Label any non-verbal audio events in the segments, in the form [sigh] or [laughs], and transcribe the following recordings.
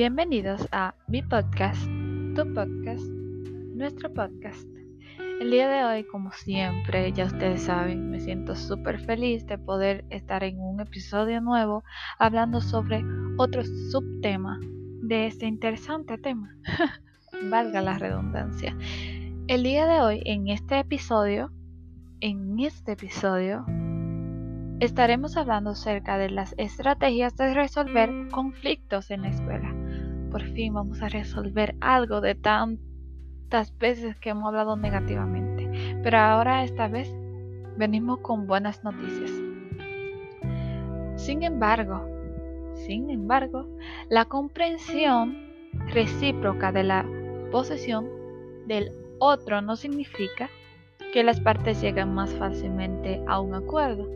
Bienvenidos a mi podcast, tu podcast, nuestro podcast. El día de hoy, como siempre, ya ustedes saben, me siento súper feliz de poder estar en un episodio nuevo hablando sobre otro subtema de este interesante tema. [laughs] Valga la redundancia. El día de hoy, en este episodio, en este episodio, estaremos hablando acerca de las estrategias de resolver conflictos en la escuela. Por fin vamos a resolver algo de tantas veces que hemos hablado negativamente. Pero ahora esta vez venimos con buenas noticias. Sin embargo, sin embargo, la comprensión recíproca de la posesión del otro no significa que las partes lleguen más fácilmente a un acuerdo.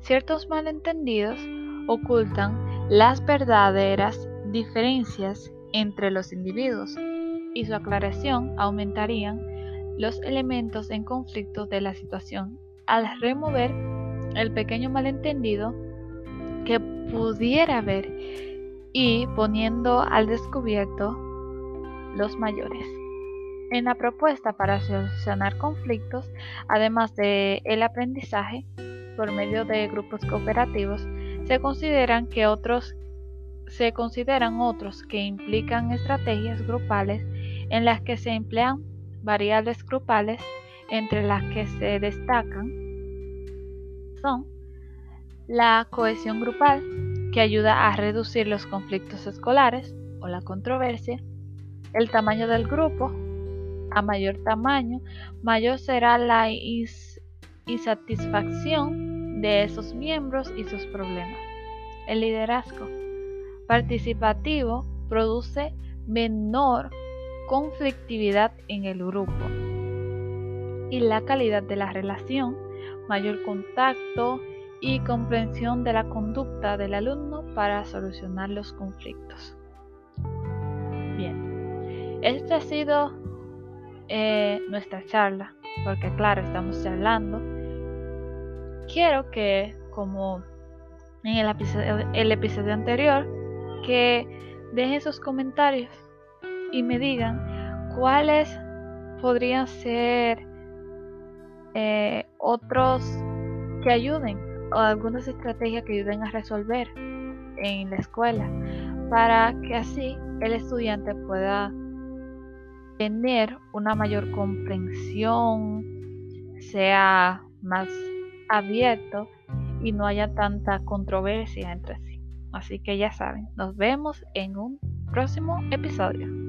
Ciertos malentendidos ocultan las verdaderas diferencias entre los individuos y su aclaración aumentarían los elementos en conflicto de la situación al remover el pequeño malentendido que pudiera haber y poniendo al descubierto los mayores. En la propuesta para solucionar conflictos, además de aprendizaje por medio de grupos cooperativos, se consideran que otros se consideran otros que implican estrategias grupales en las que se emplean variables grupales entre las que se destacan son la cohesión grupal, que ayuda a reducir los conflictos escolares o la controversia, el tamaño del grupo, a mayor tamaño, mayor será la insatisfacción de esos miembros y sus problemas. El liderazgo participativo produce menor conflictividad en el grupo y la calidad de la relación, mayor contacto y comprensión de la conducta del alumno para solucionar los conflictos. Bien, esta ha sido eh, nuestra charla, porque claro, estamos charlando. Quiero que, como en el episodio, el episodio anterior, que dejen sus comentarios y me digan cuáles podrían ser eh, otros que ayuden o algunas estrategias que ayuden a resolver en la escuela para que así el estudiante pueda tener una mayor comprensión, sea más abierto y no haya tanta controversia entre sí. Así que ya saben, nos vemos en un próximo episodio.